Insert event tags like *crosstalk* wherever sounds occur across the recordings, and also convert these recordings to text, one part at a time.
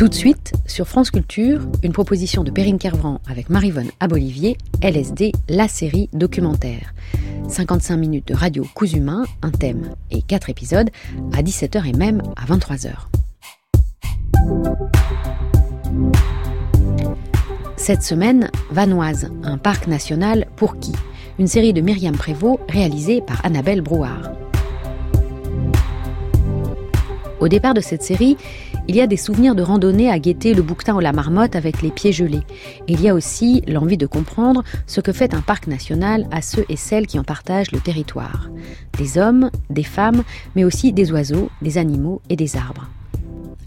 Tout de suite, sur France Culture, une proposition de Perrine Kervran avec Marivonne Abolivier, LSD, la série documentaire. 55 minutes de radio Cousumain, un thème et 4 épisodes, à 17h et même à 23h. Cette semaine, Vanoise, un parc national pour qui? Une série de Myriam Prévost réalisée par Annabelle Brouard. Au départ de cette série, il y a des souvenirs de randonnée à guetter le bouquetin ou la marmotte avec les pieds gelés. Il y a aussi l'envie de comprendre ce que fait un parc national à ceux et celles qui en partagent le territoire. Des hommes, des femmes, mais aussi des oiseaux, des animaux et des arbres.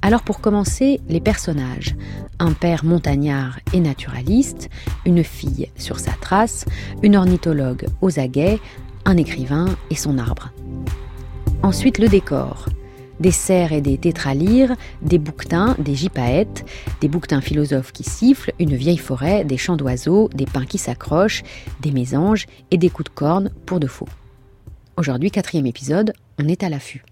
Alors pour commencer, les personnages. Un père montagnard et naturaliste, une fille sur sa trace, une ornithologue aux aguets, un écrivain et son arbre. Ensuite le décor des cerfs et des tétralyres, des bouquetins, des gypaètes, des bouquetins philosophes qui sifflent, une vieille forêt, des chants d'oiseaux, des pins qui s'accrochent, des mésanges et des coups de corne pour de faux. Aujourd'hui, quatrième épisode, on est à l'affût.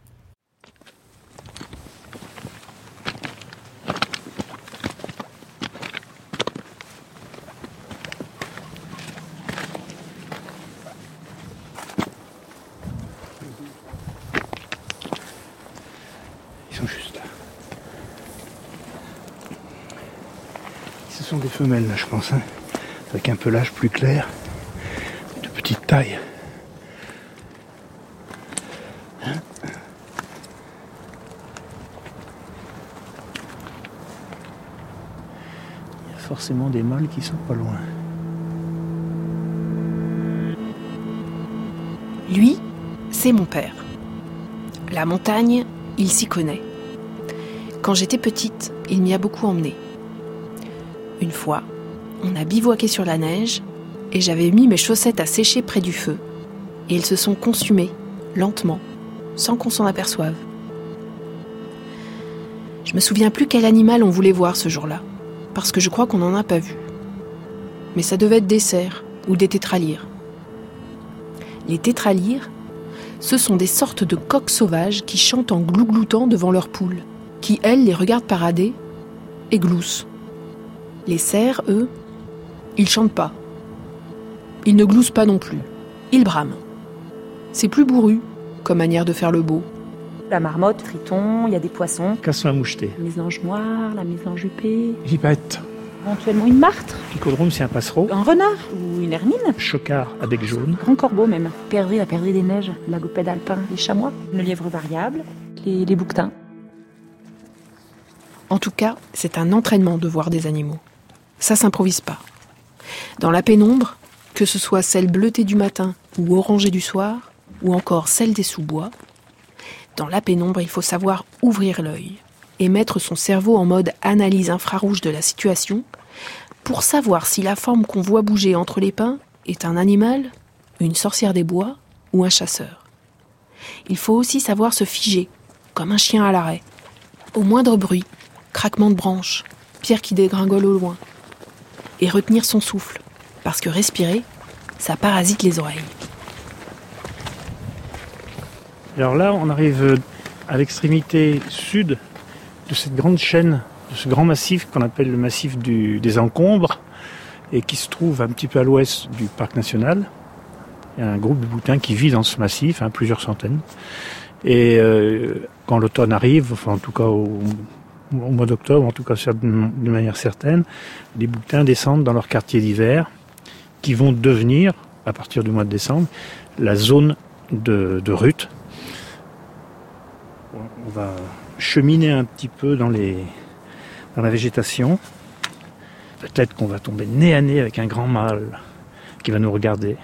Des femelles là je pense, hein. avec un pelage plus clair, de petite taille. Il y a forcément des mâles qui sont pas loin. Lui, c'est mon père. La montagne, il s'y connaît. Quand j'étais petite, il m'y a beaucoup emmené. Une fois, on a bivouaqué sur la neige et j'avais mis mes chaussettes à sécher près du feu. Et elles se sont consumées, lentement, sans qu'on s'en aperçoive. Je me souviens plus quel animal on voulait voir ce jour-là, parce que je crois qu'on n'en a pas vu. Mais ça devait être des cerfs ou des tétralyres. Les tétralyres, ce sont des sortes de coqs sauvages qui chantent en glougloutant devant leurs poules, qui, elles, les regardent parader et gloussent. Les cerfs, eux, ils chantent pas. Ils ne gloussent pas non plus. Ils brament. C'est plus bourru, comme manière de faire le beau. La marmotte, triton, il y a des poissons. Casson à moucheté. La mésange noire, la mésange huppée. Vipette. Éventuellement une martre. Picodrome, c'est un passereau. Un renard ou une hermine. Chocard avec jaune. Grand corbeau même. Perdrix, la perdrix des neiges. Lagopède alpin, les chamois. Le lièvre variable. Les, les bouquetins. En tout cas, c'est un entraînement de voir des animaux ça s'improvise pas. Dans la pénombre, que ce soit celle bleutée du matin ou orangée du soir, ou encore celle des sous-bois, dans la pénombre, il faut savoir ouvrir l'œil et mettre son cerveau en mode analyse infrarouge de la situation pour savoir si la forme qu'on voit bouger entre les pins est un animal, une sorcière des bois ou un chasseur. Il faut aussi savoir se figer, comme un chien à l'arrêt, au moindre bruit, craquement de branches, pierre qui dégringole au loin, et retenir son souffle, parce que respirer, ça parasite les oreilles. Alors là, on arrive à l'extrémité sud de cette grande chaîne, de ce grand massif qu'on appelle le massif des encombres, et qui se trouve un petit peu à l'ouest du parc national. Il y a un groupe de boutins qui vit dans ce massif, hein, plusieurs centaines. Et euh, quand l'automne arrive, enfin en tout cas au au mois d'octobre, en tout cas de manière certaine, les bouquetins descendent dans leur quartier d'hiver, qui vont devenir, à partir du mois de décembre, la zone de, rut. On va cheminer un petit peu dans, la végétation. Peut-être qu'on va tomber nez à nez avec un grand mâle qui va nous regarder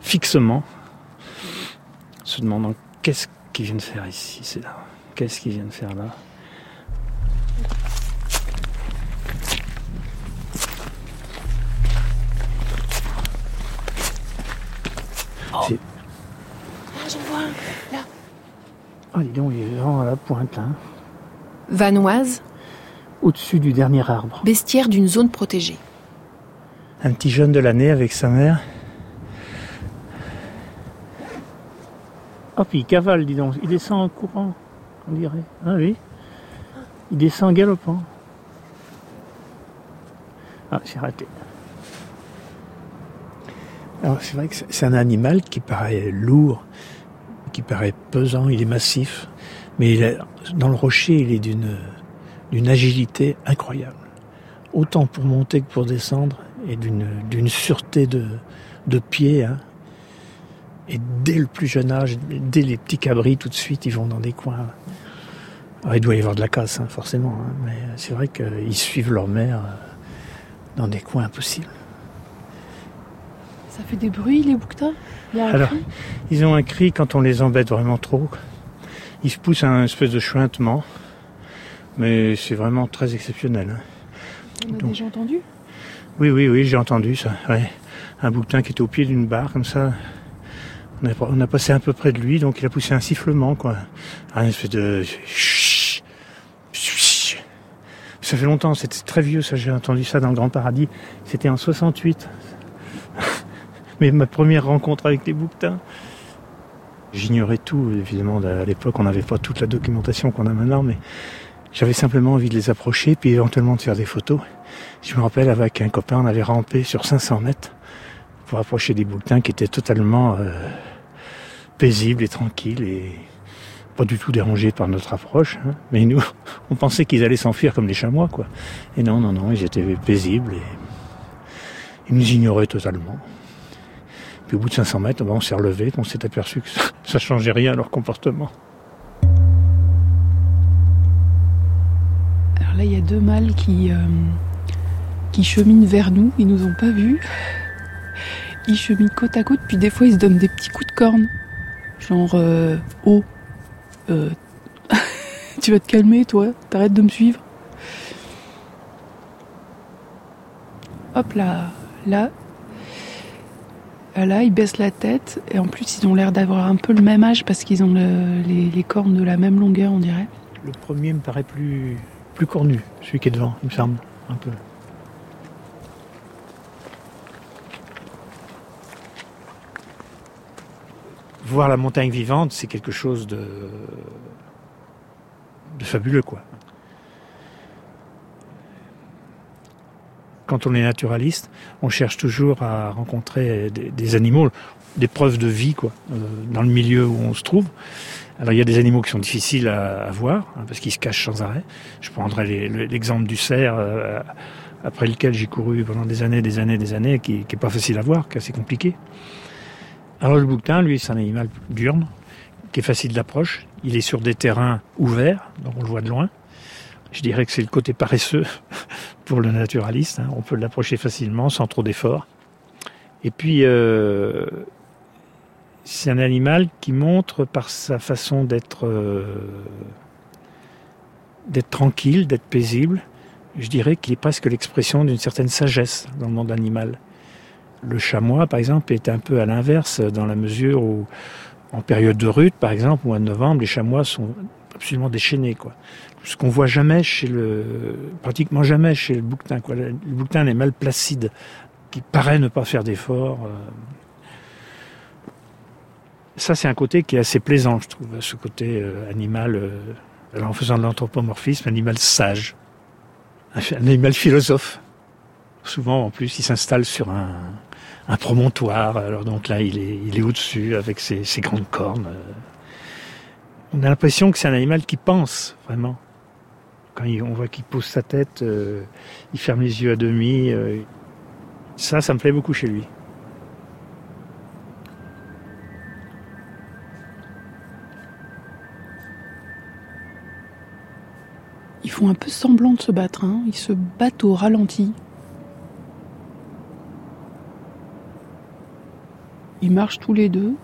fixement, se demandant qu'est-ce qu'il vient de faire ici, c'est là. Qu'est-ce qu'il vient de faire là? Oh. Ah, j'en vois un, là. Ah, dis donc, il est vraiment à la pointe, hein. Vanoise. Au-dessus du dernier arbre. Bestiaire d'une zone protégée. Un petit jeune de l'année avec sa mère. Oh, puis il cavale, dis donc. Il descend en courant, on dirait. Ah oui. Il descend en galopant. Ah, j'ai raté. Alors c'est vrai que c'est un animal qui paraît lourd, qui paraît pesant, il est massif, mais il dans le rocher, il est d'une d'une agilité incroyable. Autant pour monter que pour descendre, et d'une sûreté de, de pied. Hein. Et dès le plus jeune âge, dès les petits cabris, tout de suite, ils vont dans des coins. il doit y avoir de la casse, hein, forcément, hein, mais c'est vrai qu'ils suivent leur mère euh, dans des coins impossibles. Ça fait des bruits, les bouquetins? Alors, ils ont un cri quand on les embête vraiment trop. Ils se poussent à un espèce de chuintement, mais c'est vraiment très exceptionnel. On a déjà entendu? Oui, oui, oui, j'ai entendu ça. Un bouquetin qui était au pied d'une barre, comme ça. On a, passé un peu près de lui, donc il a poussé un sifflement, quoi. Un espèce de... Ça fait longtemps, c'était très vieux, ça, j'ai entendu ça dans le Grand Paradis. C'était en 68. Mais ma première rencontre avec les bouquetins. J'ignorais tout, évidemment, à l'époque, on n'avait pas toute la documentation qu'on a maintenant, mais j'avais simplement envie de les approcher, puis éventuellement de faire des photos. Je me rappelle, avec un copain, on avait rampé sur 500 mètres pour approcher des bouquetins qui étaient totalement euh, paisibles et tranquilles et pas du tout dérangés par notre approche. Hein. Mais nous, *laughs* on pensait qu'ils allaient s'enfuir comme les chamois, quoi. Et non, non, non, ils étaient paisibles et ils nous ignoraient totalement. Puis au bout de 500 mètres, on s'est relevé, on s'est aperçu que ça, ne changeait rien à leur comportement. Alors là, il y a deux mâles qui, euh, qui cheminent vers nous, ils nous ont pas vus. Ils cheminent côte à côte, puis des fois ils se donnent des petits coups de corne. Genre, euh, oh, euh, *laughs* tu vas te calmer toi, t'arrêtes de me suivre. Hop là, là, là, ils baissent la tête et en plus ils ont l'air d'avoir un peu le même âge parce qu'ils ont les, cornes de la même longueur, on dirait. Le premier me paraît plus, plus cornu, celui qui est devant, il me semble, un peu. voir la montagne vivante, c'est quelque chose de fabuleux, quoi. Quand on est naturaliste, on cherche toujours à rencontrer des, animaux, des preuves de vie, quoi, euh, dans le milieu où on se trouve. Alors il y a des animaux qui sont difficiles à, voir hein, parce qu'ils se cachent sans arrêt. Je prendrai l'exemple du cerf euh, après lequel j'ai couru pendant des années, des années, des années, qui, qui est pas facile à voir, qui est assez compliqué. Alors le bouquetin, lui, c'est un animal diurne, qui est facile d'approche. Il est sur des terrains ouverts, donc on le voit de loin. Je dirais que c'est le côté paresseux *laughs* pour le naturaliste. Hein. On peut l'approcher facilement, sans trop d'efforts. Et puis, euh, c'est un animal qui montre par sa façon d'être euh, d'être tranquille, d'être paisible. Je dirais qu'il est presque l'expression d'une certaine sagesse dans le monde animal. Le chamois, par exemple, est un peu à l'inverse dans la mesure où, en période de rut, par exemple, au mois de novembre, les chamois sont absolument déchaînés, quoi. Ce qu'on voit jamais chez le, pratiquement jamais chez le bouquetin. Le bouquetin est mal placide, qui paraît ne pas faire d'efforts. Euh. Ça, c'est un côté qui est assez plaisant, je trouve, ce côté euh, animal, euh, en faisant de l'anthropomorphisme, animal sage, un animal philosophe. Souvent, en plus, il s'installe sur un, promontoire. Alors donc là, il est au-dessus avec ses, grandes cornes. On a l'impression que c'est un animal qui pense vraiment. Quand on voit qu'il pose sa tête, euh, il ferme les yeux à demi. Euh, ça, ça me plaît beaucoup chez lui. Ils font un peu semblant de se battre. Hein. Ils se battent au ralenti. Ils marchent tous les deux.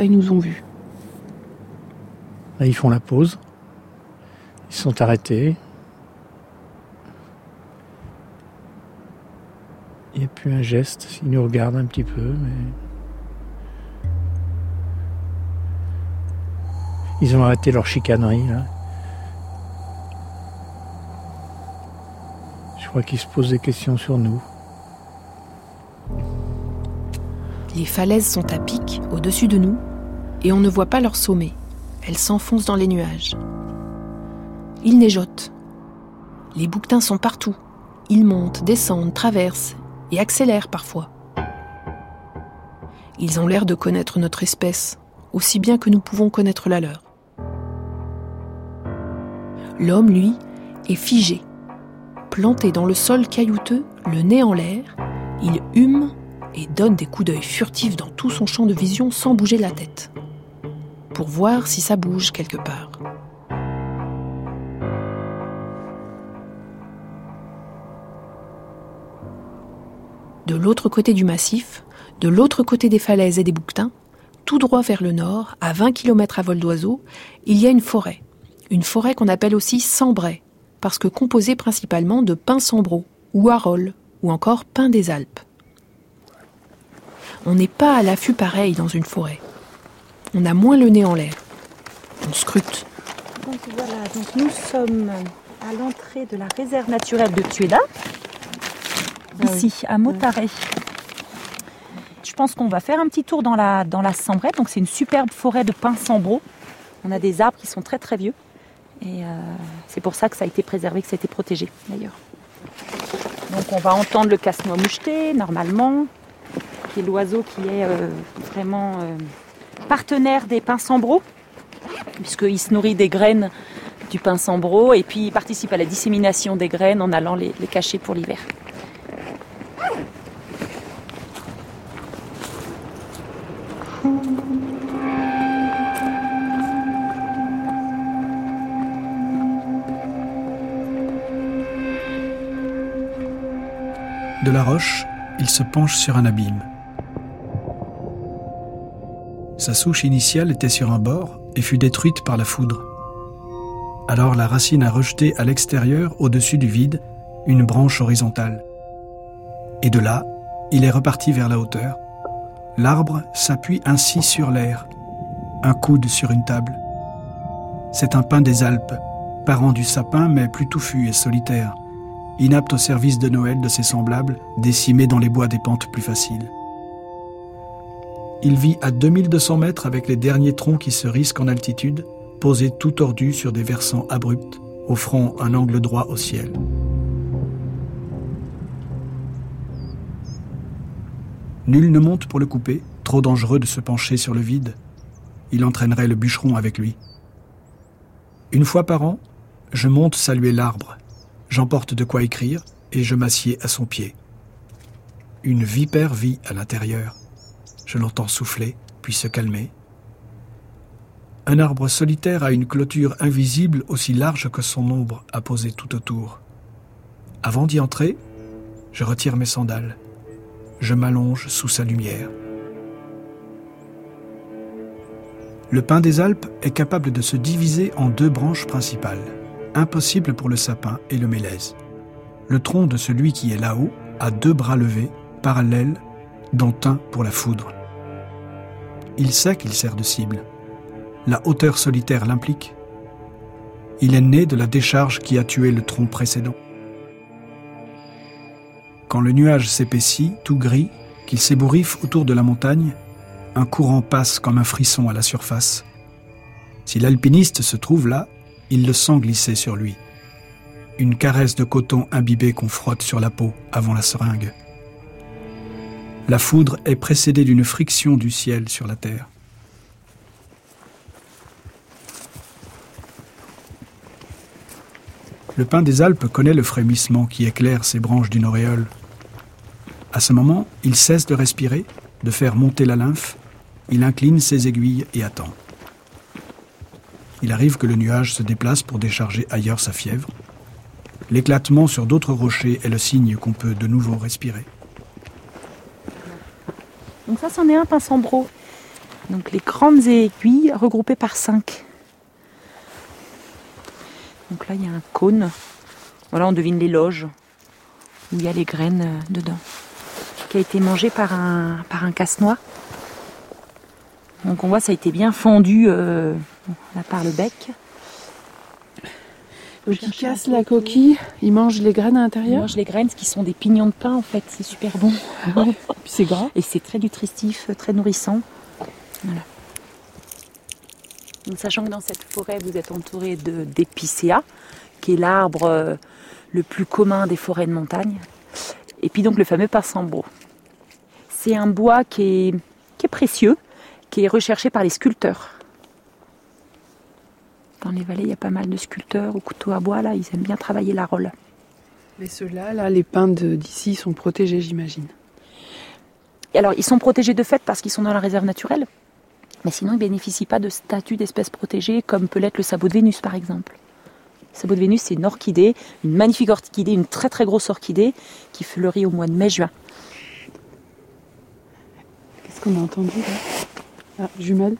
Ils nous ont vus. Ils font la pause. Ils sont arrêtés. Il n'y a plus un geste. Ils nous regardent un petit peu, mais. Ils ont arrêté leur chicanerie, là. Je crois qu'ils se posent des questions sur nous. Les falaises sont à pic au-dessus de nous et on ne voit pas leur sommet. Elles s'enfoncent dans les nuages. Il neigeote. Les bouquetins sont partout. Ils montent, descendent, traversent et accélèrent parfois. Ils ont l'air de connaître notre espèce, aussi bien que nous pouvons connaître la leur. L'homme, lui, est figé. Planté dans le sol caillouteux, le nez en l'air, il hume et donne des coups d'œil furtifs dans tout son champ de vision sans bouger la tête, pour voir si ça bouge quelque part. De l'autre côté du massif, de l'autre côté des falaises et des bouquetins, tout droit vers le nord, à 20 km à vol d'oiseau, il y a une forêt. Une forêt qu'on appelle aussi Sambray, parce que composée principalement de pins sambro, ou arolles, ou encore pins des Alpes. On n'est pas à l'affût pareil dans une forêt. On a moins le nez en l'air. On scrute. Donc voilà, donc nous sommes à l'entrée de la réserve naturelle de Tueda, Ah ici à Motaré. Je pense qu'on va faire un petit tour dans la, dans la Sambrette. Donc c'est une superbe forêt de pins sambro. On a des arbres qui sont très très vieux. Et euh, c'est pour ça que ça a été préservé, que ça a été protégé d'ailleurs. Donc on va entendre le casse-noix moucheté normalement, qui est l'oiseau qui est euh, vraiment euh, partenaire des pins sambro, puisqu'il se nourrit des graines du pin sambro et puis il participe à la dissémination des graines en allant les, les cacher pour l'hiver. De la roche, il se penche sur un abîme. Sa souche initiale était sur un bord et fut détruite par la foudre. Alors la racine a rejeté à l'extérieur, au-dessus du vide, une branche horizontale. Et de là, il est reparti vers la hauteur. L'arbre s'appuie ainsi sur l'air, un coude sur une table. C'est un pin des Alpes, parent du sapin mais plus touffu et solitaire, inapte au service de Noël de ses semblables, décimés dans les bois des pentes plus faciles. Il vit à 2200 mètres avec les derniers troncs qui se risquent en altitude, posés tout tordus sur des versants abrupts, offrant un angle droit au ciel. Nul ne monte pour le couper, trop dangereux de se pencher sur le vide. Il entraînerait le bûcheron avec lui. Une fois par an, je monte saluer l'arbre. J'emporte de quoi écrire et je m'assieds à son pied. Une vipère vit à l'intérieur. Je l'entends souffler, puis se calmer. Un arbre solitaire a une clôture invisible aussi large que son ombre à poser tout autour. Avant d'y entrer, je retire mes sandales. Je m'allonge sous sa lumière. Le pin des Alpes est capable de se diviser en deux branches principales, impossible pour le sapin et le mélèze. Le tronc de celui qui est là-haut a deux bras levés, parallèles, dont un pour la foudre. Il sait qu'il sert de cible. La hauteur solitaire l'implique. Il est né de la décharge qui a tué le tronc précédent. Quand le nuage s'épaissit, tout gris, qu'il s'ébouriffe autour de la montagne, un courant passe comme un frisson à la surface. Si l'alpiniste se trouve là, il le sent glisser sur lui. Une caresse de coton imbibé qu'on frotte sur la peau avant la seringue. La foudre est précédée d'une friction du ciel sur la terre. Le pin des Alpes connaît le frémissement qui éclaire ses branches d'une auréole. À ce moment, il cesse de respirer, de faire monter la lymphe, il incline ses aiguilles et attend. Il arrive que le nuage se déplace pour décharger ailleurs sa fièvre. L'éclatement sur d'autres rochers est le signe qu'on peut de nouveau respirer. Donc ça, c'en est un pinsambro. Donc les grandes aiguilles regroupées par cinq. Donc là, il y a un cône. Voilà, on devine les loges où il y a les graines euh, dedans, qui a été mangé par un, casse-noix. Donc on voit, ça a été bien fendu euh, là, par le bec. Donc il casse la coquille, il mange les graines à l'intérieur. mange les graines, ce qui sont des pignons de pain en fait. C'est super bon. *laughs* Puis c'est gras. Et c'est très nutritif, très nourrissant. Voilà. sachant que dans cette forêt, vous êtes entouré d'épicéa, qui est l'arbre euh, le plus commun des forêts de montagne. Et puis donc le fameux passambo. C'est un bois qui est, qui est précieux, qui est recherché par les sculpteurs. Dans les vallées, il y a pas mal de sculpteurs au couteau à bois, là, ils aiment bien travailler la rôle. Mais ceux-là, là, les pins d'ici sont protégés, j'imagine. Alors, ils sont protégés de fait parce qu'ils sont dans la réserve naturelle. Mais sinon, ils ne bénéficient pas de statut d'espèce protégée, comme peut l'être le sabot de Vénus, par exemple. Le sabot de Vénus, c'est une orchidée, une magnifique orchidée, une très très grosse orchidée, qui fleurit au mois de mai-juin. Qu'est-ce qu'on a entendu là? Ah, jumelle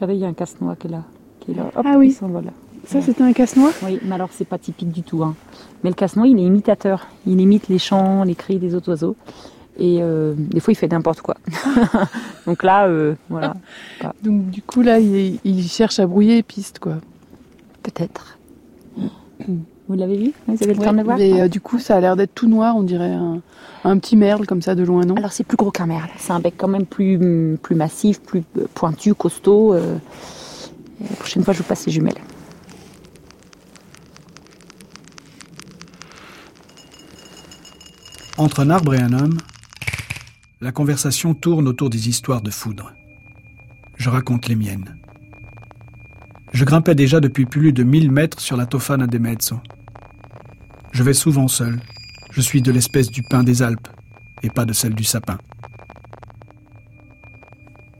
Regardez, il y a un casse-noix qui est là. Qui est là. ah oui. Voilà. Ça, c'était un casse-noix? Oui, mais alors c'est pas typique du tout. Hein. Mais le casse-noix, il est imitateur. Il imite les chants, les cris des autres oiseaux. Et euh, des fois, il fait n'importe quoi. *laughs* Donc là, euh, voilà. *laughs* Donc du coup, là, il, cherche à brouiller les pistes, quoi. Peut-être. Vous l'avez vu Vous avez le temps de le voir mais, euh, Du coup, ça a l'air d'être tout noir, on dirait un, petit merle comme ça de loin, non? Alors c'est plus gros qu'un merle. C'est un bec quand même plus, plus massif, plus pointu, costaud. la prochaine fois, je vous passe les jumelles. Entre un arbre et un homme, la conversation tourne autour des histoires de foudre. Je raconte les miennes. Je grimpais déjà depuis plus de 1000 mètres sur la Tofana de Mezzo. Je vais souvent seul. Je suis de l'espèce du pin des Alpes et pas de celle du sapin.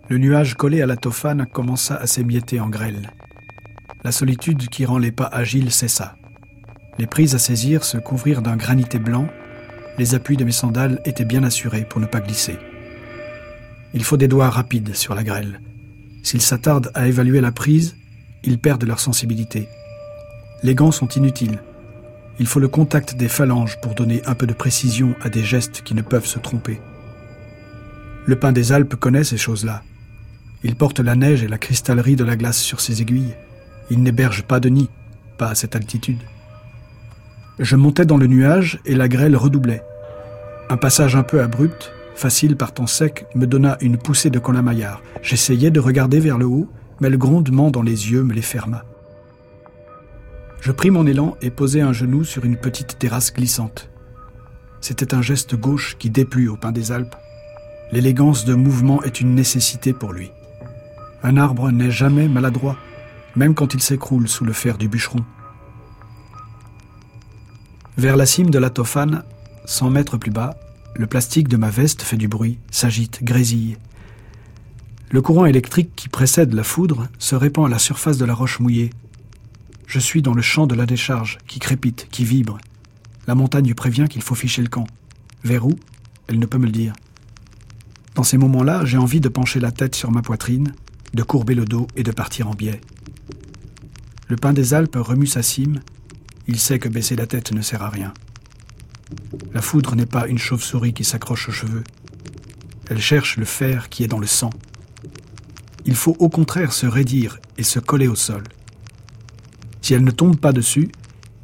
Le nuage collé à la Tofane commença à s'émietter en grêle. La solitude qui rend les pas agiles cessa. Les prises à saisir se couvrirent d'un granité blanc les appuis de mes sandales étaient bien assurés pour ne pas glisser. Il faut des doigts rapides sur la grêle. S'ils s'attardent à évaluer la prise, ils perdent leur sensibilité. Les gants sont inutiles. Il faut le contact des phalanges pour donner un peu de précision à des gestes qui ne peuvent se tromper. Le pain des Alpes connaît ces choses-là. Il porte la neige et la cristallerie de la glace sur ses aiguilles. Il n'héberge pas de nid, pas à cette altitude. Je montais dans le nuage et la grêle redoublait. Un passage un peu abrupt, facile par temps sec, me donna une poussée de colamaillard. J'essayais de regarder vers le haut, mais le grondement dans les yeux me les ferma. Je pris mon élan et posai un genou sur une petite terrasse glissante. C'était un geste gauche qui déplut au pain des Alpes. L'élégance de mouvement est une nécessité pour lui. Un arbre n'est jamais maladroit, même quand il s'écroule sous le fer du bûcheron. Vers la cime de la Tofane, 100 mètres plus bas, le plastique de ma veste fait du bruit, s'agite, grésille. Le courant électrique qui précède la foudre se répand à la surface de la roche mouillée. Je suis dans le champ de la décharge, qui crépite, qui vibre. La montagne prévient qu'il faut ficher le camp. Vers où? Elle ne peut me le dire. Dans ces moments-là, j'ai envie de pencher la tête sur ma poitrine, de courber le dos et de partir en biais. Le pain des Alpes remue sa cime, il sait que baisser la tête ne sert à rien. La foudre n'est pas une chauve-souris qui s'accroche aux cheveux. Elle cherche le fer qui est dans le sang. Il faut au contraire se raidir et se coller au sol. Si elle ne tombe pas dessus,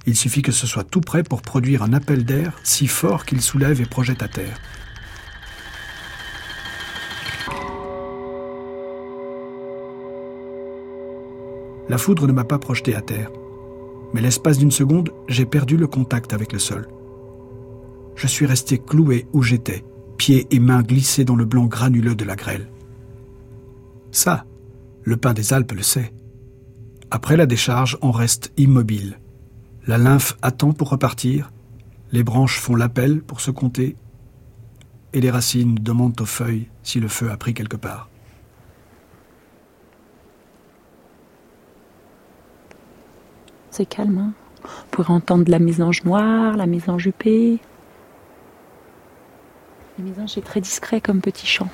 il suffit que ce soit tout prêt pour produire un appel d'air si fort qu'il soulève et projette à terre. La foudre ne m'a pas projeté à terre mais l'espace d'une seconde, j'ai perdu le contact avec le sol. Je suis resté cloué où j'étais, pieds et mains glissés dans le blanc granuleux de la grêle. Ça, le pain des Alpes le sait. Après la décharge, on reste immobile. La lymphe attend pour repartir, les branches font l'appel pour se compter, et les racines demandent aux feuilles si le feu a pris quelque part. c'est calme. Hein. On pourrait entendre la mésange noire, la mésange huppée. La mésange est très discret comme petit chant.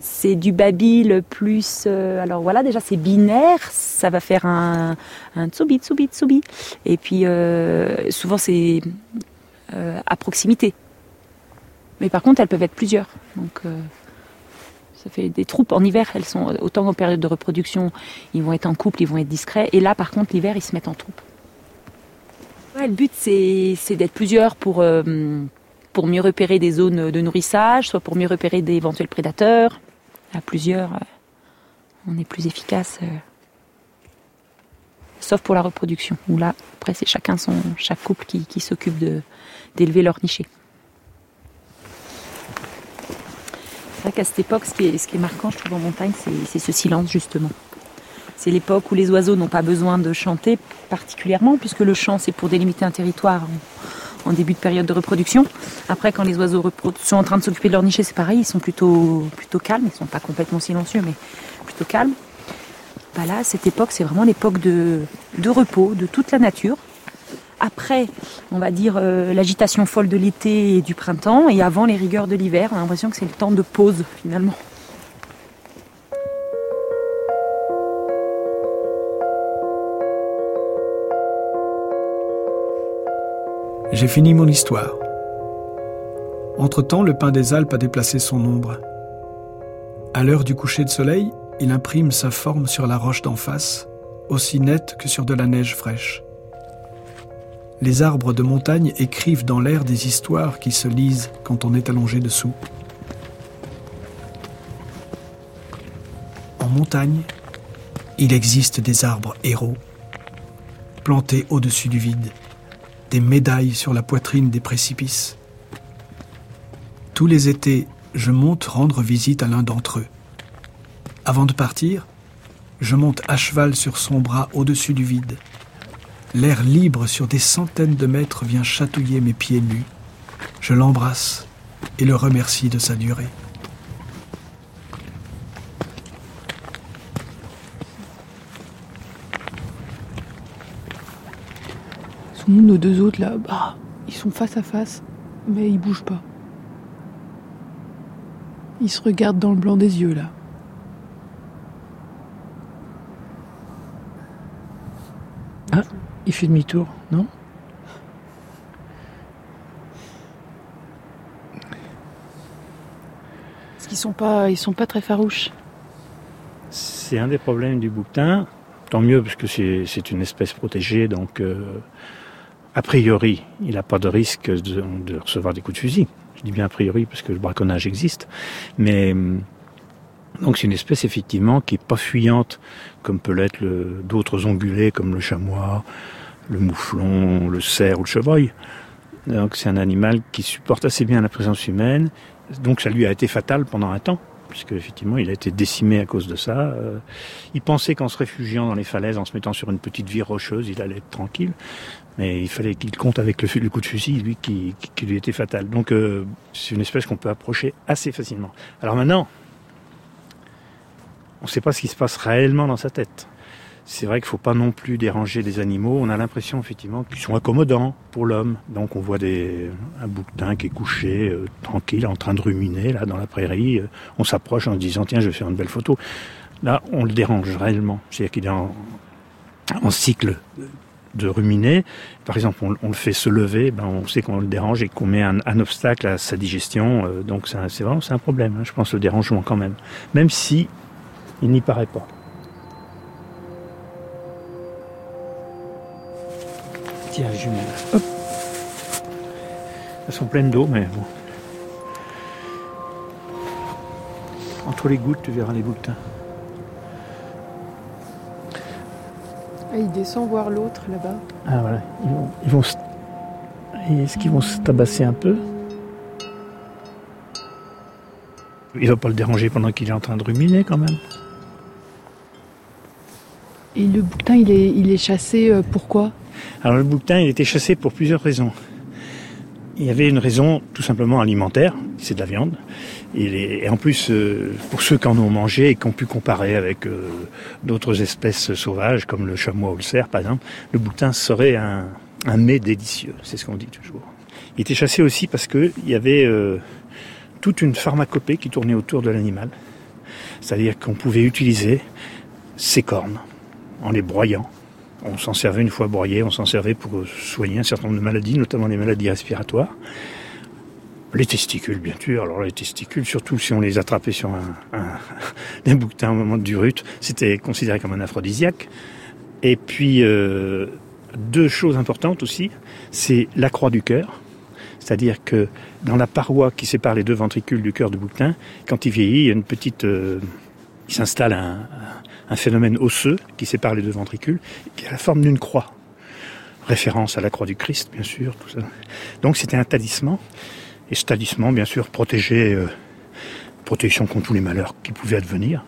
C'est du babil plus. Euh, alors voilà, déjà c'est binaire, ça va faire un, un tsubi, tsubi, tsubi. Et puis euh, souvent c'est euh, à proximité. Mais par contre, elles peuvent être plusieurs. Donc ça fait des troupes en hiver. Elles sont autant en période de reproduction, ils vont être en couple, ils vont être discrets. Et là, par contre, l'hiver, ils se mettent en troupe. le but, c'est d'être plusieurs pour, pour mieux repérer des zones de nourrissage, soit pour mieux repérer d'éventuels prédateurs. À plusieurs, euh, on est plus efficace. Euh, sauf pour la reproduction, où là, après, c'est chacun son, chaque couple qui, s'occupe d'élever leur niché. C'est vrai qu'à cette époque, ce qui est marquant, je trouve, en montagne, c'est ce silence, justement. C'est l'époque où les oiseaux n'ont pas besoin de chanter particulièrement, puisque le chant, c'est pour délimiter un territoire en, début de période de reproduction. Après, quand les oiseaux sont en train de s'occuper de leur niché, c'est pareil, ils sont plutôt, plutôt calmes, ils ne sont pas complètement silencieux, mais plutôt calmes. Bah là, cette époque, c'est vraiment l'époque de, repos de toute la nature. Après, on va dire euh, l'agitation folle de l'été et du printemps, et avant les rigueurs de l'hiver, on a l'impression que c'est le temps de pause finalement. J'ai fini mon histoire. Entre-temps, le pin des Alpes a déplacé son ombre. À l'heure du coucher de soleil, il imprime sa forme sur la roche d'en face, aussi nette que sur de la neige fraîche. Les arbres de montagne écrivent dans l'air des histoires qui se lisent quand on est allongé dessous. En montagne, il existe des arbres héros, plantés au-dessus du vide, des médailles sur la poitrine des précipices. Tous les étés, je monte rendre visite à l'un d'entre eux. Avant de partir, je monte à cheval sur son bras au-dessus du vide. L'air libre sur des centaines de mètres vient chatouiller mes pieds nus. Je l'embrasse et le remercie de sa durée. Nos deux autres là, bah, ils sont face à face, mais ils bougent pas. Ils se regardent dans le blanc des yeux là. Ah, il fait demi-tour, non? Parce qu'ils sont pas, ils sont pas très farouches. C'est un des problèmes du bouquetin. Tant mieux parce que c'est une espèce protégée, donc euh, a priori, il n'a pas de risque de, recevoir des coups de fusil. Je dis bien a priori parce que le braconnage existe, mais donc c'est une espèce effectivement qui est pas fuyante comme peut l'être d'autres ongulés comme le chamois, le mouflon, le cerf ou le chevreuil. Donc c'est un animal qui supporte assez bien la présence humaine. Donc ça lui a été fatal pendant un temps, puisque effectivement il a été décimé à cause de ça. Euh, il pensait qu'en se réfugiant dans les falaises, en se mettant sur une petite vie rocheuse, il allait être tranquille. Mais il fallait qu'il compte avec le, coup de fusil, lui, qui, lui était fatal. Donc euh, c'est une espèce qu'on peut approcher assez facilement. Alors maintenant, on ne sait pas ce qui se passe réellement dans sa tête. C'est vrai qu'il faut pas non plus déranger les animaux. On a l'impression effectivement qu'ils sont accommodants pour l'homme. Donc on voit des, un bouquetin qui est couché, euh, tranquille, en train de ruminer là dans la prairie. Euh, on s'approche en se disant tiens je vais faire une belle photo. Là on le dérange réellement. C'est-à-dire qu'il est en, cycle de ruminer. Par exemple, on, le fait se lever, ben on sait qu'on le dérange et qu'on met un, obstacle à sa digestion. Euh, donc c'est vraiment c'est un problème. Hein, je pense le dérangement quand même, même si il n'y paraît pas. Tiens, jumelles. Hop. Elles sont pleines d'eau, mais bon. Entre les gouttes, tu verras les bouquetins. Ah, il descend voir l'autre là-bas. Ah voilà, ils vont, ils vont Est-ce qu'ils vont se tabasser un peu? Il ne va pas le déranger pendant qu'il est en train de ruminer quand même. Et le bouquetin, il est, il est chassé euh, pourquoi? Alors le bouquetin, il était chassé pour plusieurs raisons. Il y avait une raison tout simplement alimentaire, c'est de la viande. Et, en plus, euh, pour ceux qui en ont mangé et qui ont pu comparer avec euh, d'autres espèces sauvages, comme le chamois ou le cerf par exemple, le bouquetin serait un, un mets délicieux, c'est ce qu'on dit toujours. Il était chassé aussi parce qu'il y avait toute une pharmacopée qui tournait autour de l'animal. C'est-à-dire qu'on pouvait utiliser ses cornes, en les broyant. On s'en servait une fois broyé, on s'en servait pour soigner un certain nombre de maladies, notamment les maladies respiratoires. Les testicules, bien sûr. Alors les testicules, surtout si on les attrapait sur un, un, *laughs* bouquetin au moment du rut, c'était considéré comme un aphrodisiaque. Et puis, euh, deux choses importantes aussi, c'est la croix du cœur. C'est-à-dire que dans la paroi qui sépare les deux ventricules du cœur du bouquetin, quand il vieillit, il y a une petite... Euh, il s'installe un, un, phénomène osseux qui sépare les deux ventricules, qui a la forme d'une croix. Référence à la croix du Christ, bien sûr, tout ça. Donc c'était un talisman. Et ce talisman, bien sûr, protégeait, euh, protection contre tous les malheurs qui pouvaient advenir.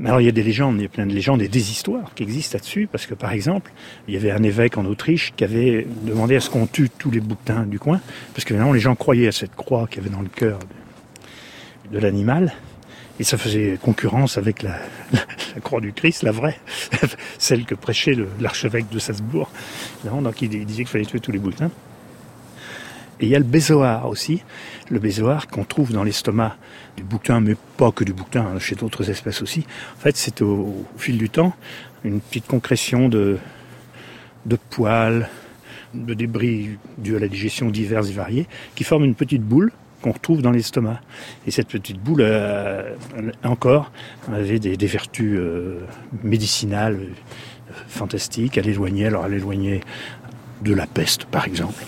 Mais alors il y a des légendes, il y a plein de légendes et des histoires qui existent là-dessus, parce que par exemple, il y avait un évêque en Autriche qui avait demandé à ce qu'on tue tous les bouquetins du coin, parce que maintenant les gens croyaient à cette croix qu'il y avait dans le cœur de l'animal, et ça faisait concurrence avec la, *laughs* croix du Christ, la vraie, *laughs* celle que prêchait l'archevêque de Salzbourg. Donc il, disait qu'il fallait tuer tous les bouquetins. Et il y a le bézoar aussi, le bézoar qu'on trouve dans l'estomac du bouquetin, mais pas que du bouquetin, hein, chez d'autres espèces aussi. En fait, c'est au, fil du temps une petite concrétion de, poils, de débris dus à la digestion diverses et variées, qui forment une petite boule qu'on retrouve dans l'estomac. Et cette petite boule, euh, encore, avait des, vertus euh, médicinales euh, fantastiques. Elle éloignait, alors elle éloignait de la peste, par exemple.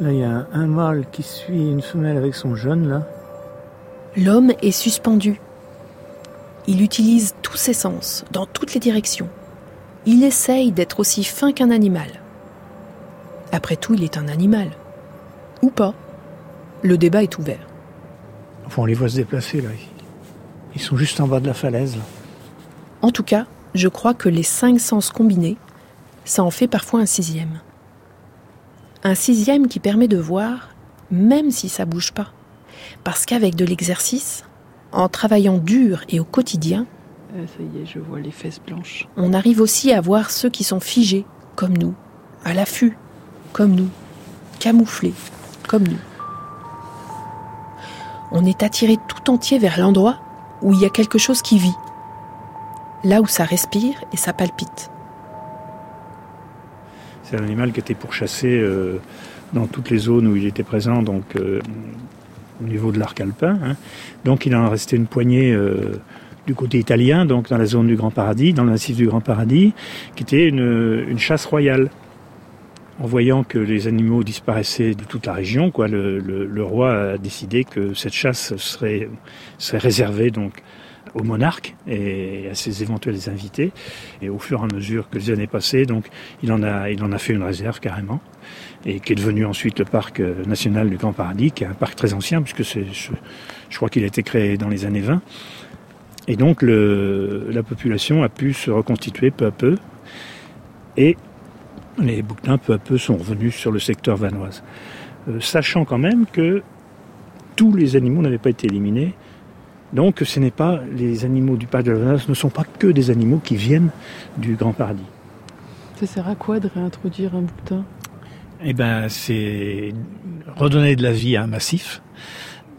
Là, il y a un mâle qui suit une femelle avec son jeune, là. L'homme est suspendu. Il utilise tous ses sens, dans toutes les directions. Il essaye d'être aussi fin qu'un animal. Après tout, il est un animal. Ou pas. Le débat est ouvert. Enfin, on les voit se déplacer, là. Ils sont juste en bas de la falaise, là. En tout cas, je crois que les cinq sens combinés, ça en fait parfois un sixième. Un sixième qui permet de voir, même si ça bouge pas. Parce qu'avec de l'exercice, en travaillant dur et au quotidien, ça y est, je vois les fesses blanches. On arrive aussi à voir ceux qui sont figés, comme nous, à l'affût, comme nous, camouflés, comme nous. On est attiré tout entier vers l'endroit où il y a quelque chose qui vit, là où ça respire et ça palpite. C'est un animal qui était pourchassé euh, dans toutes les zones où il était présent, donc euh, au niveau de l'arc alpin. Hein. Donc il en resté une poignée euh, du côté italien, donc dans la zone du Grand Paradis, dans le massif du Grand Paradis, qui était une, chasse royale. En voyant que les animaux disparaissaient de toute la région, quoi, le, roi a décidé que cette chasse serait, serait réservée donc au monarque et à ses éventuels invités. Et au fur et à mesure que les années passaient, donc il en a, il en a fait une réserve carrément, et qui est devenu ensuite le parc euh, national du Grand Paradis, qui est un parc très ancien puisque je, crois qu'il a été créé dans les années 20. Et donc la population a pu se reconstituer peu à peu, et les bouquetins peu à peu sont revenus sur le secteur vanoise, euh, sachant quand même que tous les animaux n'avaient pas été éliminés donc ce n'est pas les animaux du parc de la Vanoise ne sont pas que des animaux qui viennent du Grand Paradis. Ça sert à quoi de réintroduire un bouquetin? Eh ben c'est redonner de la vie à un massif.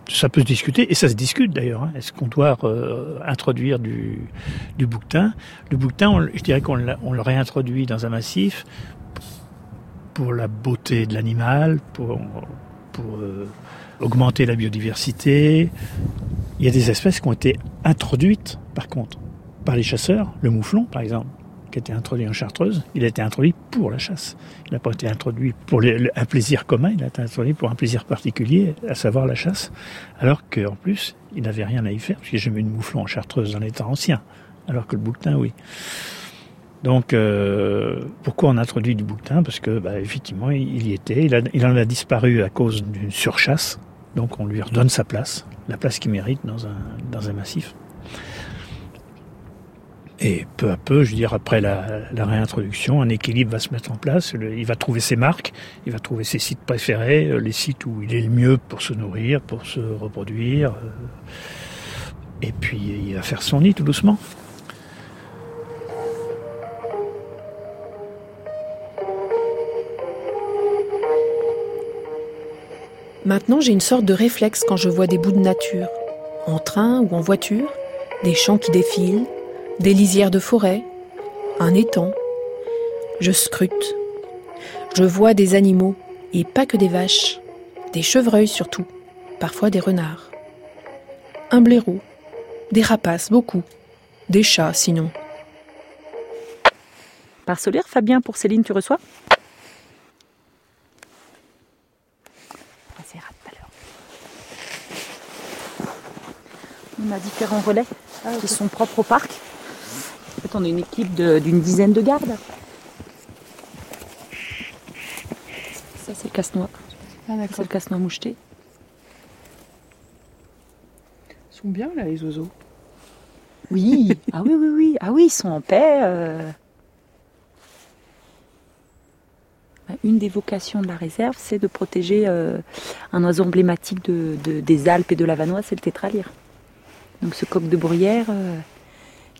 Ça peut se discuter, et ça se discute d'ailleurs. Hein. Est-ce qu'on doit euh, introduire du, du bouquetin? Le bouquetin, je dirais qu'on le réintroduit dans un massif pour la beauté de l'animal, pour, pour euh, augmenter la biodiversité, il y a des espèces qui ont été introduites, par contre, par les chasseurs. Le mouflon, par exemple, qui a été introduit en Chartreuse, il a été introduit pour la chasse. Il n'a pas été introduit pour un plaisir commun, il a été introduit pour un plaisir particulier, à savoir la chasse. Alors qu'en plus, il n'avait rien à y faire, parce n'y a jamais eu de mouflon en Chartreuse dans les temps anciens. Alors que le bouquetin, oui. Donc, euh, pourquoi on introduit du bouquetin? Parce que, bah, effectivement, il y était. Il en a disparu à cause d'une surchasse. Donc, on lui redonne sa place la place qu'il mérite dans un, massif. Et peu à peu, je veux dire, après la, réintroduction, un équilibre va se mettre en place. il va trouver ses marques, il va trouver ses sites préférés, euh, les sites où il est le mieux pour se nourrir, pour se reproduire. Euh, et puis, il va faire son nid tout doucement. Maintenant, j'ai une sorte de réflexe quand je vois des bouts de nature, en train ou en voiture, des champs qui défilent, des lisières de forêt, un étang. Je scrute. Je vois des animaux, et pas que des vaches, des chevreuils surtout, parfois des renards. Un blaireau, des rapaces, beaucoup, des chats sinon. Par solaire, Fabien, pour Céline, tu reçois? On a différents relais qui sont propres au parc. En fait, on est une équipe d'une dizaine de gardes. Ça, c'est le casse-noix. Ah C'est le casse-noix moucheté. Ils sont bien là les oiseaux. Oui, *laughs* ah oui, oui, oui. Ah oui, ils sont en paix. euh. Bah, Une des vocations de la réserve, c'est de protéger euh, un oiseau emblématique de- de- des Alpes et de la Vanoise, c'est le tétralyre. Donc ce coq de bruyère, euh,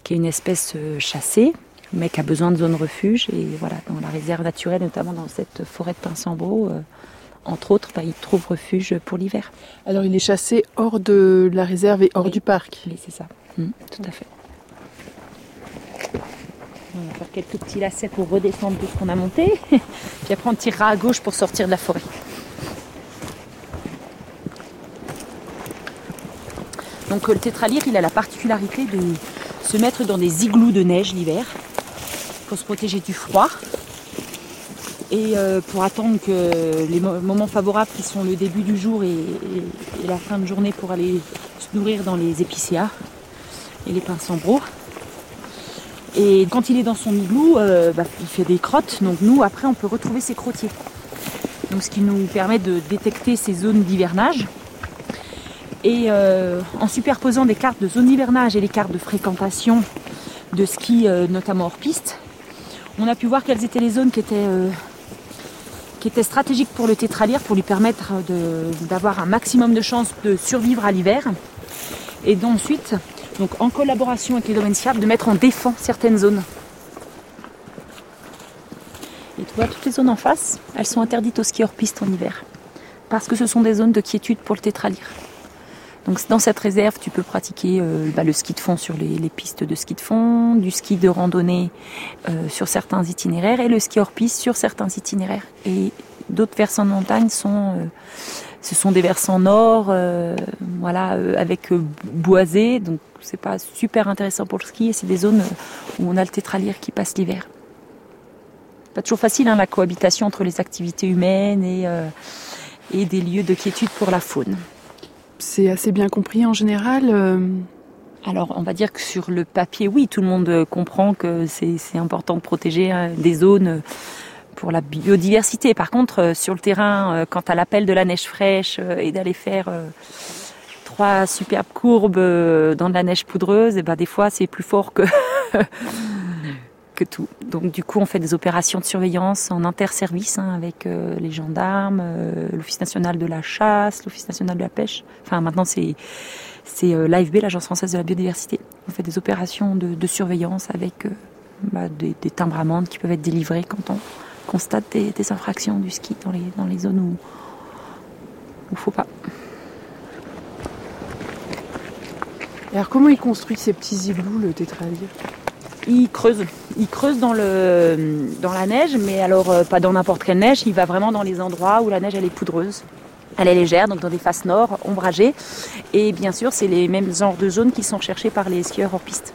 qui est une espèce euh, chassée, mais qui a besoin de zones refuge. Et voilà, dans la réserve naturelle, notamment dans cette forêt de Pinsambro, euh, entre autres, bah, il trouve refuge pour l'hiver. Alors il est chassé hors de la réserve et hors Oui. du parc. Oui, c'est ça. Mm, tout à fait. On va faire quelques petits lacets pour redescendre tout ce qu'on a monté. *laughs* Puis après, on tirera à gauche pour sortir de la forêt. Donc euh, le tétralyre, il a la particularité de se mettre dans des igloos de neige l'hiver pour se protéger du froid et euh, pour attendre que les mo- moments favorables qui sont le début du jour et, la fin de journée pour aller se nourrir dans les épicéas et les pins sambro. Et quand il est dans son igloo, euh, bah, il fait des crottes. Donc nous, après, on peut retrouver ses crottiers. Donc ce qui nous permet de détecter ces zones d'hivernage. Et euh, en superposant des cartes de zone d'hivernage et les cartes de fréquentation de ski, euh, notamment hors piste, on a pu voir quelles étaient les zones qui étaient, euh, stratégiques pour le tétralyre, pour lui permettre d'avoir un maximum de chances de survivre à l'hiver. Et d'ensuite, donc en collaboration avec les domaines skiables, de mettre en défense certaines zones. Et tu vois, toutes les zones en face, elles sont interdites au ski hors piste en hiver. Parce que ce sont des zones de quiétude pour le tétralyre. Donc dans cette réserve, tu peux pratiquer euh, bah, le ski de fond sur les, les pistes de ski de fond, du ski de randonnée euh, sur certains itinéraires et le ski hors piste sur certains itinéraires. Et d'autres versants de montagne sont, euh, ce sont des versants nord, euh, voilà, euh, avec boisés, donc c'est pas super intéressant pour le ski et c'est des zones où on a le tétralyre qui passe l'hiver. Pas toujours facile hein, la cohabitation entre les activités humaines et, et des lieux de quiétude pour la faune. C'est assez bien compris en général. euh, Alors, on va dire que sur le papier, oui, tout le monde euh, comprend que c'est important de protéger hein, des zones euh, pour la biodiversité. Par contre, euh, sur le terrain, euh, quant à l'appel de la neige fraîche euh, et d'aller faire euh, trois superbes courbes euh, dans de la neige poudreuse, et ben des fois, c'est plus fort que *laughs* tout. Donc, du coup, on fait des opérations de surveillance en interservice hein, avec euh, les gendarmes, euh, l'Office national de la chasse, l'Office national de la pêche. Enfin, maintenant, c'est c'est euh, l'AFB, l'Agence française de la biodiversité. On fait des opérations de, surveillance avec bah, des, des timbres amendes qui peuvent être délivrés quand on constate des, infractions du ski dans les, dans les zones où il faut pas. Alors comment il construit ces petits igloos, le tétralyre? Il creuse, dans, la neige, mais alors euh, pas dans n'importe quelle neige, il va vraiment dans les endroits où la neige est poudreuse. Elle est légère, donc dans des faces nord, ombragées. Et bien sûr, c'est les mêmes genres de zones qui sont recherchées par les skieurs hors piste.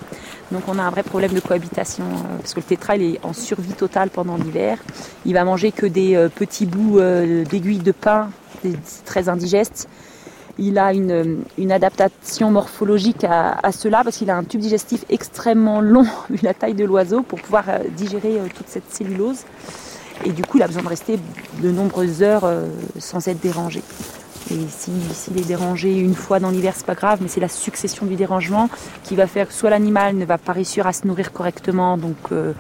Donc on a un vrai problème de cohabitation, euh, parce que le tétra il est en survie totale pendant l'hiver. Il va manger que des euh, petits bouts d'aiguilles de des- c'est très indigeste. Il a une, adaptation morphologique à, à cela parce qu'il a un tube digestif extrêmement long *laughs* vu la taille de l'oiseau pour pouvoir euh, digérer euh, toute cette cellulose. Et du coup, il a besoin de rester de nombreuses heures euh, sans être dérangé. Et si- s'il est dérangé une fois dans l'hiver, c'est pas grave, mais c'est la succession du dérangement qui va faire que soit l'animal ne va pas réussir à se nourrir correctement, donc euh,